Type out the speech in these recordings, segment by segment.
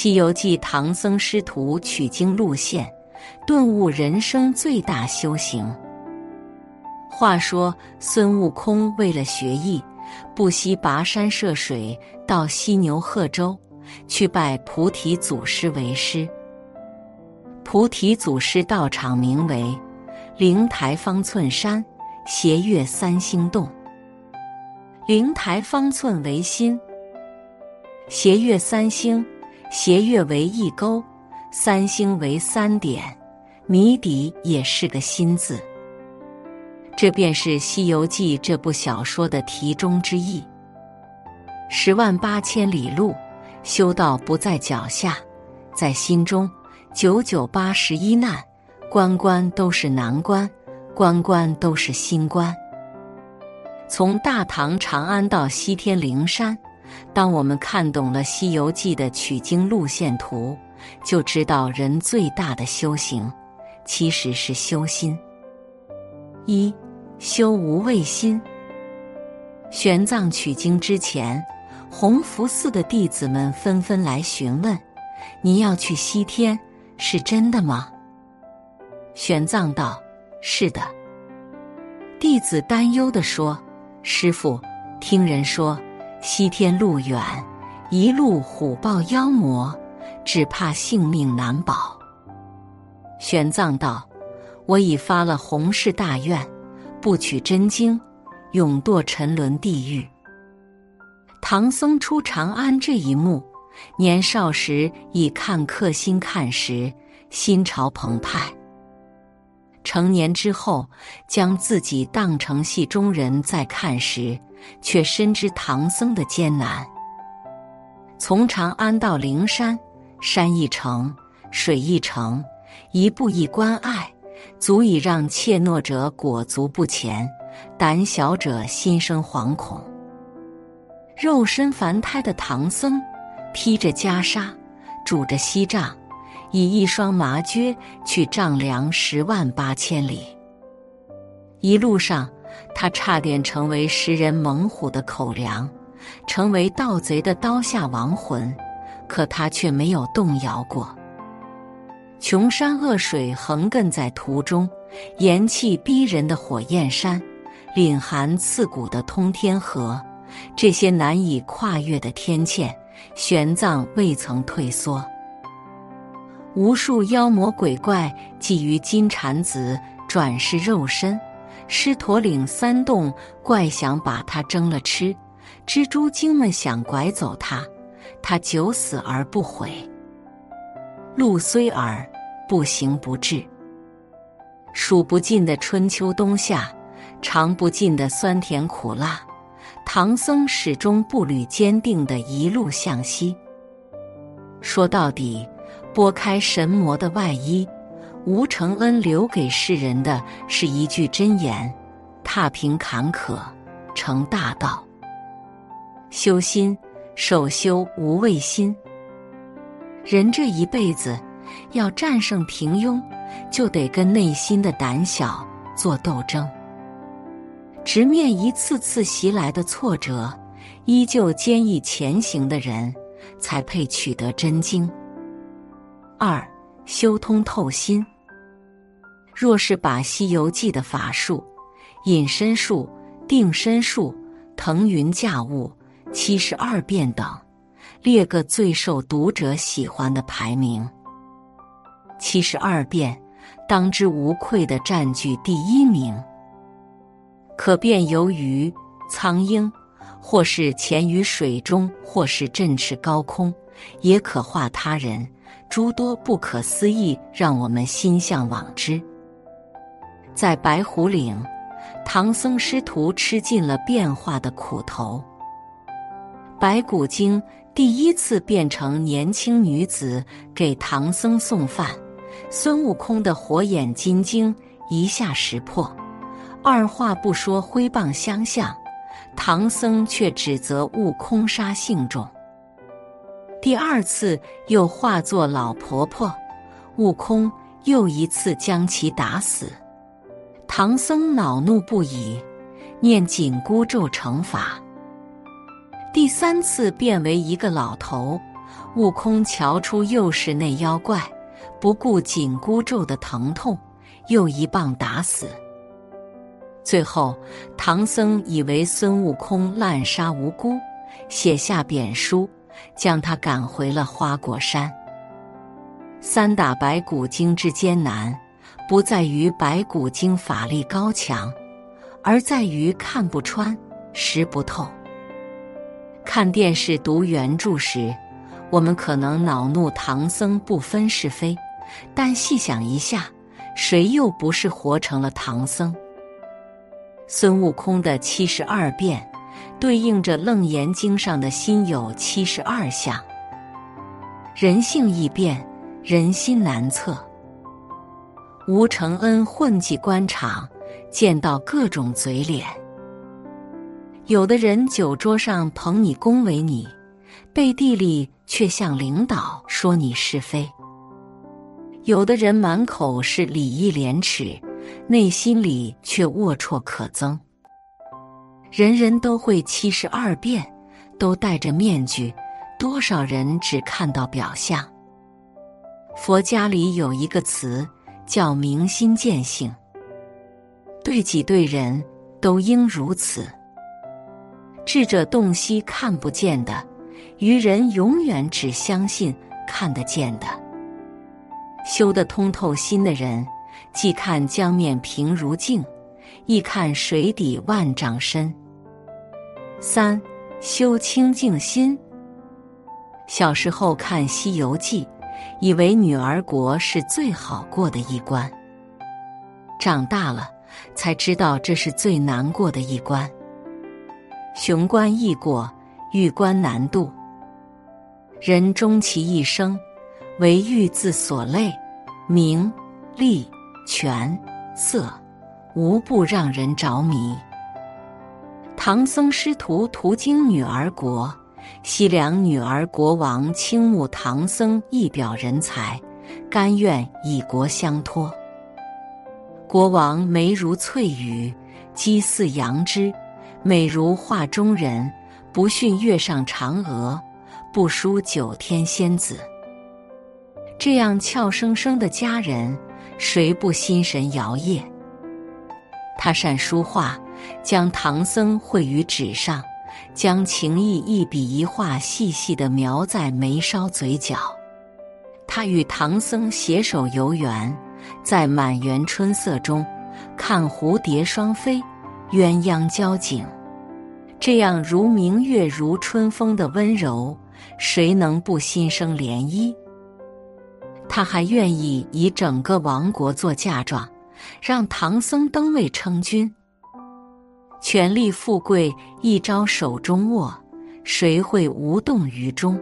西游记》唐僧师徒取经路线，顿悟人生最大修行。话说孙悟空为了学艺，不惜跋山涉水到犀牛贺州去拜菩提祖师为师。菩提祖师道场名为灵台方寸山，斜月三星洞。灵台方寸为心，斜月三星。斜月为一钩，三星为三点，谜底也是个心字。这便是《西游记》这部小说的题中之意。十万八千里路，修道不在脚下，在心中。九九八十一难，关关都是难关，关关都是心关。从大唐长安到西天灵山。当我们看懂了《西游记》的取经路线图，就知道人最大的修行，其实是修心。一修无畏心。玄奘取经之前，弘福寺的弟子们纷纷来询问：“你要去西天，是真的吗？”玄奘道：“是的。”弟子担忧地说：“师傅，听人说。”西天路远，一路虎豹妖魔，只怕性命难保。玄奘道：“我已发了弘誓大愿，不取真经，永堕沉沦地狱。”唐僧出长安这一幕，年少时以看客心看时，心潮澎湃；成年之后，将自己当成戏中人在看时。却深知唐僧的艰难。从长安到灵山，山一程，水一程，一步一关隘，足以让怯懦者裹足不前，胆小者心生惶恐。肉身凡胎的唐僧，披着袈裟，拄着锡杖，以一双麻绢去丈量十万八千里。一路上。他差点成为食人猛虎的口粮，成为盗贼的刀下亡魂，可他却没有动摇过。穷山恶水横亘在途中，炎气逼人的火焰山，凛寒刺骨的通天河，这些难以跨越的天堑，玄奘未曾退缩。无数妖魔鬼怪觊觎金蝉子转世肉身。狮驼岭三洞怪想把他蒸了吃，蜘蛛精们想拐走他，他九死而不悔。路虽耳，不行不至。数不尽的春秋冬夏，尝不尽的酸甜苦辣，唐僧始终步履坚定的一路向西。说到底，拨开神魔的外衣。吴承恩留给世人的是一句真言：踏平坎坷，成大道。修心，首修无畏心。人这一辈子要战胜平庸，就得跟内心的胆小做斗争，直面一次次袭来的挫折，依旧坚毅前行的人，才配取得真经。二，修通透心。若是把《西游记》的法术、隐身术、定身术、腾云驾雾、七十二变等列个最受读者喜欢的排名，七十二变当之无愧的占据第一名。可变由于苍鹰、或是潜于水中，或是振翅高空，也可化他人，诸多不可思议，让我们心向往之。在白虎岭，唐僧师徒吃尽了变化的苦头。白骨精第一次变成年轻女子给唐僧送饭，孙悟空的火眼金睛一下识破，二话不说挥棒相向。唐僧却指责悟空杀性重。第二次又化作老婆婆，悟空又一次将其打死。唐僧恼怒不已，念紧箍咒惩罚。第三次变为一个老头，悟空瞧出又是那妖怪，不顾紧箍咒的疼痛，又一棒打死。最后，唐僧以为孙悟空滥杀无辜，写下贬书，将他赶回了花果山。三打白骨精之艰难，不在于白骨精法力高强，而在于看不穿、识不透。看电视读原著时，我们可能恼怒唐僧不分是非，但细想一下，谁又不是活成了唐僧？孙悟空的七十二变，对应着《楞严经》上的心有七十二相。人性易变，人心难测。吴承恩混迹官场，见到各种嘴脸。有的人酒桌上捧你恭维你，背地里却向领导说你是非。有的人满口是礼义廉耻。内心里却龌龊可憎。人人都会七十二变，都戴着面具，多少人只看到表象。佛家里有一个词叫明心见性，对己对人都应如此。智者洞悉看不见的，愚人永远只相信看得见的。修得通透心的人。既看江面平如镜，一看水底万丈深。三修清净心。小时候看《西游记》，以为女儿国是最好过的一关。长大了才知道这是最难过的一关。雄关易过，玉关难渡。人终其一生，为欲字所累，名利。权色无不让人着迷。唐僧师徒途经女儿国，西凉女儿国王倾慕唐僧一表人才，甘愿以国相托。国王眉如翠羽，肌似羊脂，美如画中人，不逊月上嫦娥，不输九天仙子。这样俏生生的佳人。谁不心神摇曳？他善书画，将唐僧绘于纸上，将情意一笔一画细细的描在眉梢嘴角。他与唐僧携手游园，在满园春色中看蝴蝶双飞、鸳鸯交颈，这样如明月如春风的温柔，谁能不心生涟漪？他还愿意以整个王国做嫁妆，让唐僧登位称君。权力富贵一朝手中握，谁会无动于衷？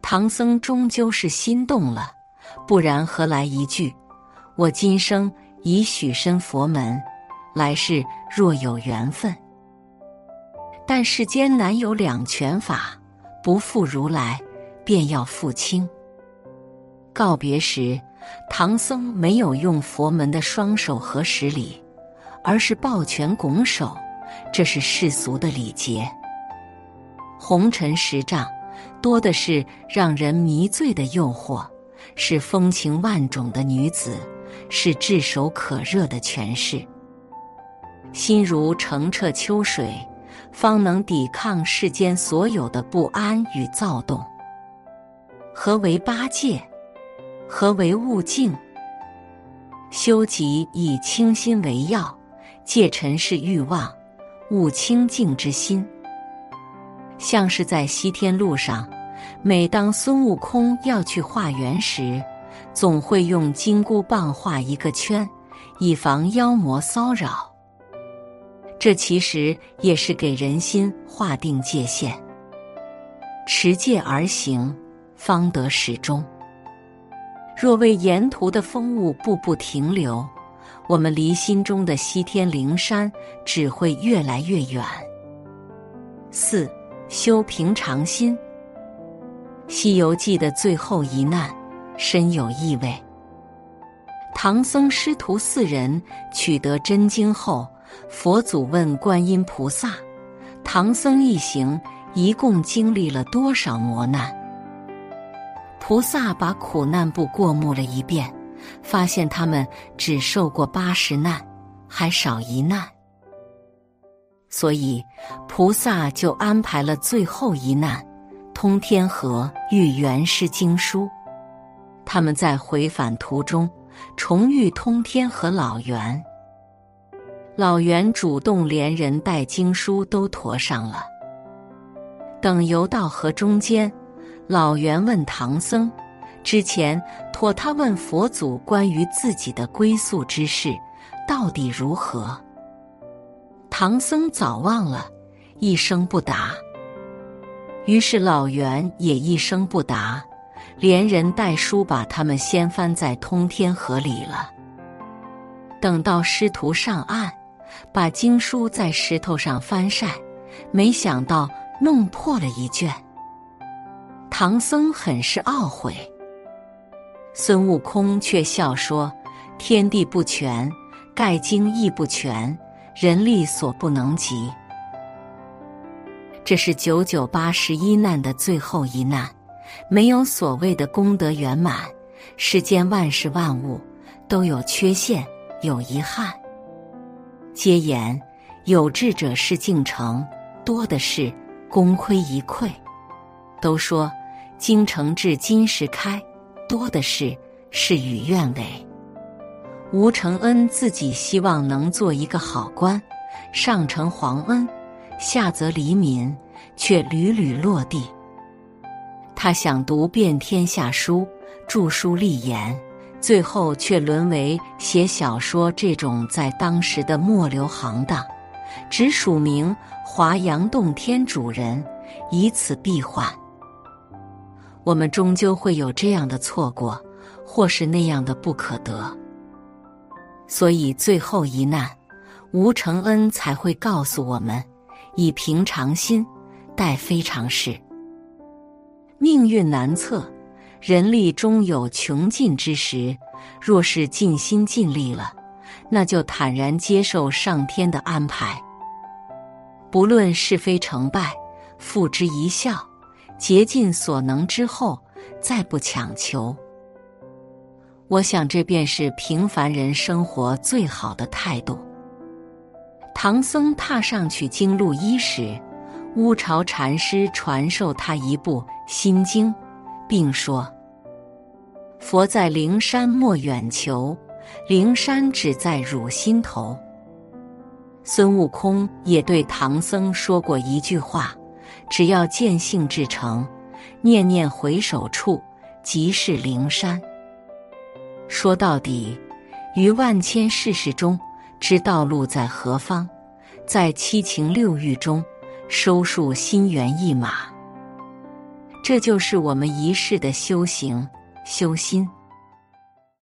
唐僧终究是心动了，不然何来一句“我今生已许身佛门，来世若有缘分”？但世间难有两全法，不负如来，便要负卿。告别时，唐僧没有用佛门的双手合十礼，而是抱拳拱手，这是世俗的礼节。红尘十丈，多的是让人迷醉的诱惑，是风情万种的女子，是炙手可热的权势。心如澄澈秋水，方能抵抗世间所有的不安与躁动。何为八戒？何为悟净？修己以清心为要，戒尘世欲望，悟清净之心。像是在西天路上，每当孙悟空要去化缘时，总会用金箍棒画一个圈，以防妖魔骚扰。这其实也是给人心划定界限，持戒而行，方得始终。若为沿途的风物步步停留，我们离心中的西天灵山只会越来越远。四修平常心，《西游记》的最后一难深有意味。唐僧师徒四人取得真经后，佛祖问观音菩萨：“唐僧一行一共经历了多少磨难？”菩萨把苦难簿过目了一遍，发现他们只受过八十难，还少一难，所以菩萨就安排了最后一难——通天河遇元师经书。他们在回返途中重遇通天河老袁，老袁主动连人带经书都驮上了。等游到河中间。老袁问唐僧：“之前托他问佛祖关于自己的归宿之事，到底如何？”唐僧早忘了，一声不答。于是老袁也一声不答，连人带书把他们掀翻在通天河里了。等到师徒上岸，把经书在石头上翻晒，没想到弄破了一卷。唐僧很是懊悔，孙悟空却笑说：“天地不全，盖经亦不全，人力所不能及。这是九九八十一难的最后一难，没有所谓的功德圆满。世间万事万物都有缺陷，有遗憾。皆言有志者事竟成，多的是功亏一篑。”都说京城至今时开，多的是事与愿违。吴承恩自己希望能做一个好官，上承皇恩，下泽黎民，却屡屡落地。他想读遍天下书，著书立言，最后却沦为写小说这种在当时的末流行当，只署名华阳洞天主人，以此闭环。我们终究会有这样的错过，或是那样的不可得。所以最后一难，吴承恩才会告诉我们：以平常心待非常事。命运难测，人力终有穷尽之时。若是尽心尽力了，那就坦然接受上天的安排。不论是非成败，付之一笑。竭尽所能之后，再不强求。我想，这便是平凡人生活最好的态度。唐僧踏上取经路一时，乌巢禅师传授他一部《心经》，并说：“佛在灵山莫远求，灵山只在汝心头。”孙悟空也对唐僧说过一句话。只要见性至诚，念念回首处，即是灵山。说到底，于万千世事中，知道路在何方，在七情六欲中，收束心猿意马。这就是我们一世的修行修心。